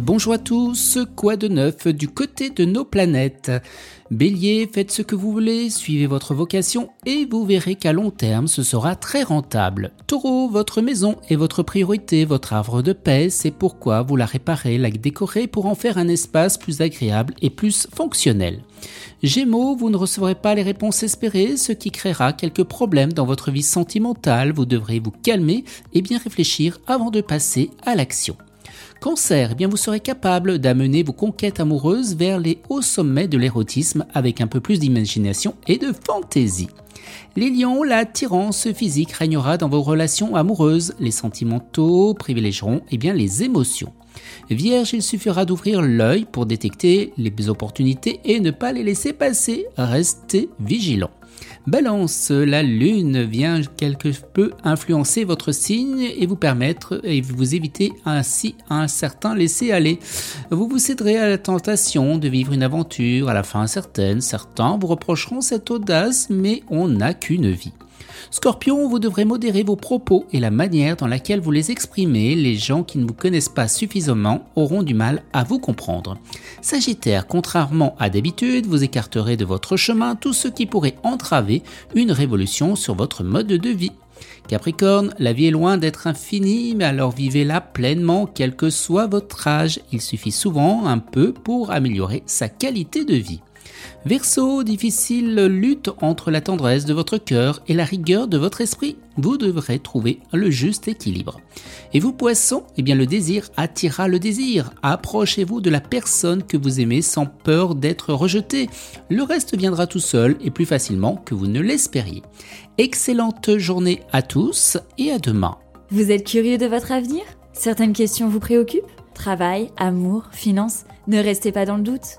Bonjour à tous, quoi de neuf du côté de nos planètes? Bélier, faites ce que vous voulez, suivez votre vocation et vous verrez qu'à long terme ce sera très rentable. Taureau, votre maison est votre priorité, votre havre de paix, c'est pourquoi vous la réparez, la décorez pour en faire un espace plus agréable et plus fonctionnel. Gémeaux, vous ne recevrez pas les réponses espérées, ce qui créera quelques problèmes dans votre vie sentimentale, vous devrez vous calmer et bien réfléchir avant de passer à l'action. Cancer, eh bien vous serez capable d'amener vos conquêtes amoureuses vers les hauts sommets de l'érotisme avec un peu plus d'imagination et de fantaisie. Les lions, l'attirance physique régnera dans vos relations amoureuses, les sentimentaux privilégieront eh bien, les émotions. Vierge, il suffira d'ouvrir l'œil pour détecter les opportunités et ne pas les laisser passer. Restez vigilant. Balance, la lune vient quelque peu influencer votre signe et vous permettre et vous éviter ainsi un certain laisser-aller. Vous vous céderez à la tentation de vivre une aventure à la fin incertaine. Certains vous reprocheront cette audace, mais on n'a qu'une vie. Scorpion, vous devrez modérer vos propos et la manière dans laquelle vous les exprimez. Les gens qui ne vous connaissent pas suffisamment auront du mal à vous comprendre. Sagittaire, contrairement à d'habitude, vous écarterez de votre chemin tout ce qui pourrait entraver une révolution sur votre mode de vie. Capricorne, la vie est loin d'être infinie, mais alors vivez-la pleinement, quel que soit votre âge. Il suffit souvent un peu pour améliorer sa qualité de vie. Verseau, difficile lutte entre la tendresse de votre cœur et la rigueur de votre esprit. Vous devrez trouver le juste équilibre. Et vous, poissons, eh bien le désir attirera le désir. Approchez-vous de la personne que vous aimez sans peur d'être rejeté. Le reste viendra tout seul et plus facilement que vous ne l'espériez. Excellente journée à tous et à demain. Vous êtes curieux de votre avenir? Certaines questions vous préoccupent? Travail, amour, finances? Ne restez pas dans le doute.